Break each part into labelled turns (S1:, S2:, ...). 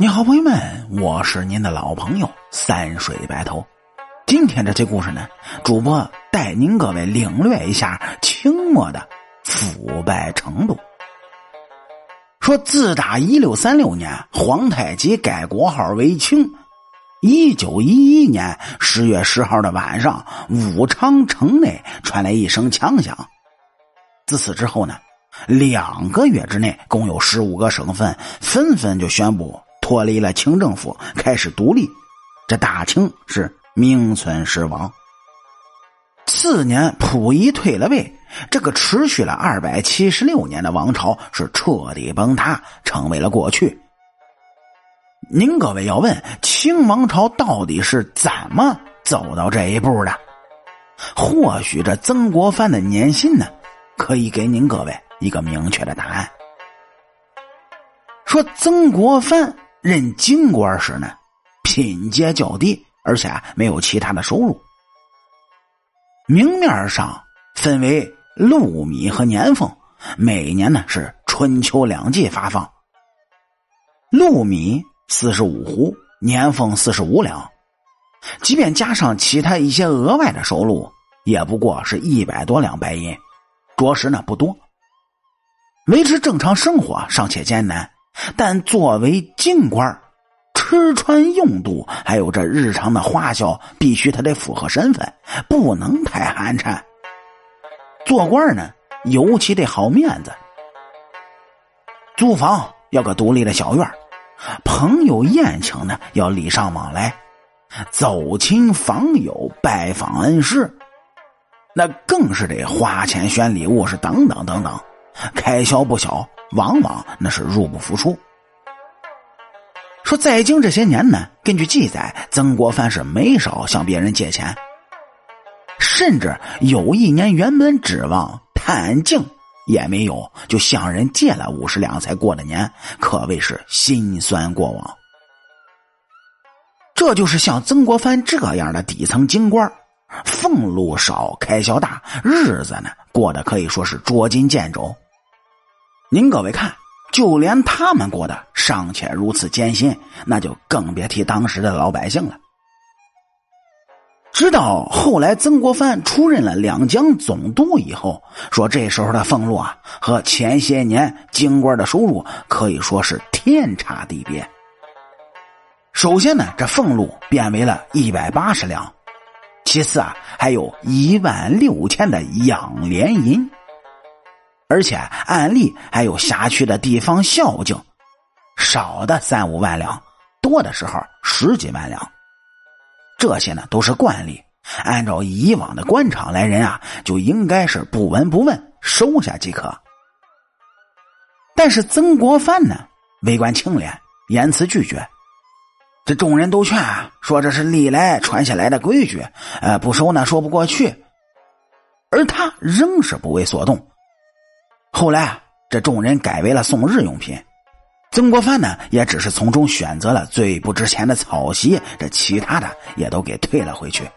S1: 你好，朋友们，我是您的老朋友三水白头。今天这期故事呢，主播带您各位领略一下清末的腐败程度。说自打一六三六年皇太极改国号为清，一九一一年十月十号的晚上，武昌城内传来一声枪响。自此之后呢，两个月之内，共有十五个省份纷纷就宣布。脱离了清政府，开始独立，这大清是名存实亡。次年，溥仪退了位，这个持续了二百七十六年的王朝是彻底崩塌，成为了过去。您各位要问，清王朝到底是怎么走到这一步的？或许这曾国藩的年薪呢，可以给您各位一个明确的答案。说曾国藩。任京官时呢，品阶较低，而且没有其他的收入。明面上分为禄米和年俸，每年呢是春秋两季发放。禄米四十五斛，年俸四十五两，即便加上其他一些额外的收入，也不过是一百多两白银，着实呢不多。维持正常生活尚且艰难。但作为京官，吃穿用度还有这日常的花销，必须他得符合身份，不能太寒碜。做官呢，尤其得好面子。租房要个独立的小院朋友宴请呢要礼尚往来，走亲访友拜访恩师，那更是得花钱选礼物，是等等等等，开销不小。往往那是入不敷出。说在京这些年呢，根据记载，曾国藩是没少向别人借钱，甚至有一年原本指望探镜也没有，就向人借了五十两才过的年，可谓是心酸过往。这就是像曾国藩这样的底层京官，俸禄少，开销大，日子呢过得可以说是捉襟见肘。您各位看，就连他们过得尚且如此艰辛，那就更别提当时的老百姓了。直到后来曾国藩出任了两江总督以后，说这时候的俸禄啊，和前些年京官的收入可以说是天差地别。首先呢，这俸禄变为了一百八十两，其次啊，还有一万六千的养廉银。而且按例还有辖区的地方孝敬，少的三五万两，多的时候十几万两。这些呢都是惯例，按照以往的官场来人啊，就应该是不闻不问，收下即可。但是曾国藩呢，为官清廉，严辞拒绝。这众人都劝啊说这是历来传下来的规矩，呃，不收呢说不过去。而他仍是不为所动。后来啊，这众人改为了送日用品，曾国藩呢也只是从中选择了最不值钱的草席，这其他的也都给退了回去。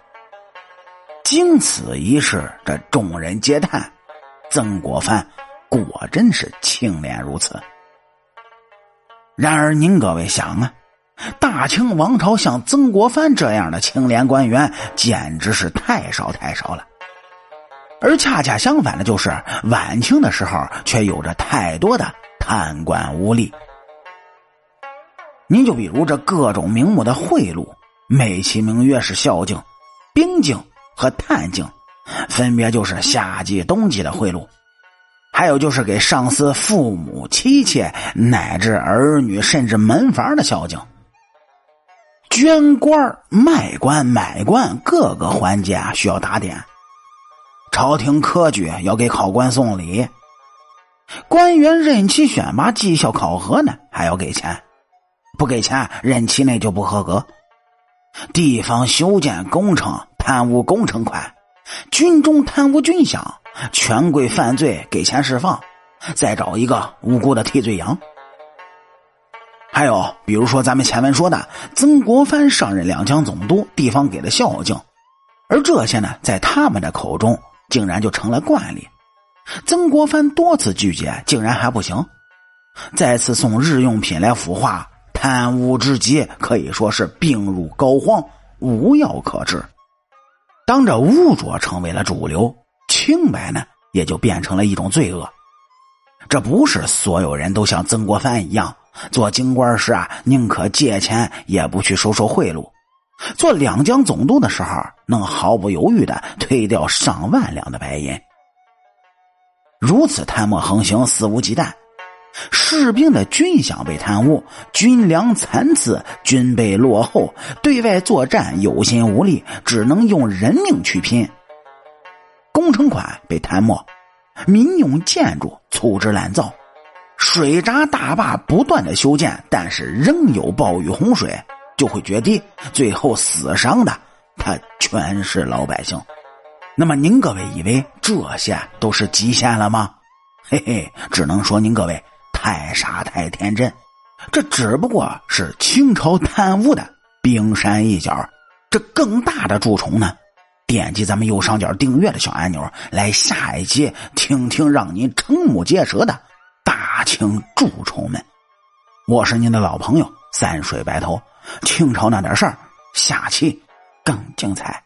S1: 经此一事，这众人皆叹：曾国藩果真是清廉如此。然而，您各位想啊，大清王朝像曾国藩这样的清廉官员，简直是太少太少了。而恰恰相反的，就是晚清的时候，却有着太多的贪官污吏。您就比如这各种名目的贿赂，美其名曰是孝敬、兵敬和探敬，分别就是夏季、冬季的贿赂；还有就是给上司、父母、妻妾乃至儿女，甚至门房的孝敬。捐官、卖官、买官，各个环节啊需要打点。朝廷科举要给考官送礼，官员任期选拔、绩效考核呢，还要给钱，不给钱任期内就不合格。地方修建工程贪污工程款，军中贪污军饷，权贵犯罪给钱释放，再找一个无辜的替罪羊。还有，比如说咱们前文说的，曾国藩上任两江总督，地方给的孝敬，而这些呢，在他们的口中。竟然就成了惯例，曾国藩多次拒绝，竟然还不行，再次送日用品来腐化，贪污之极可以说是病入膏肓，无药可治。当这污浊成为了主流，清白呢也就变成了一种罪恶。这不是所有人都像曾国藩一样做京官时啊，宁可借钱也不去收受贿赂；做两江总督的时候，能毫不犹豫的推掉上万两的白银。如此贪墨横行，肆无忌惮，士兵的军饷被贪污，军粮残次，军备落后，对外作战有心无力，只能用人命去拼。工程款被贪没，民用建筑粗制滥造，水闸大坝不断的修建，但是仍有暴雨洪水就会决堤，最后死伤的他全是老百姓。那么您各位以为这些都是极限了吗？嘿嘿，只能说您各位太傻太天真，这只不过是清朝贪污的冰山一角。这更大的蛀虫呢？点击咱们右上角订阅的小按钮，来下一集听听让您瞠目结舌的大清蛀虫们。我是您的老朋友三水白头，清朝那点事儿，下期更精彩。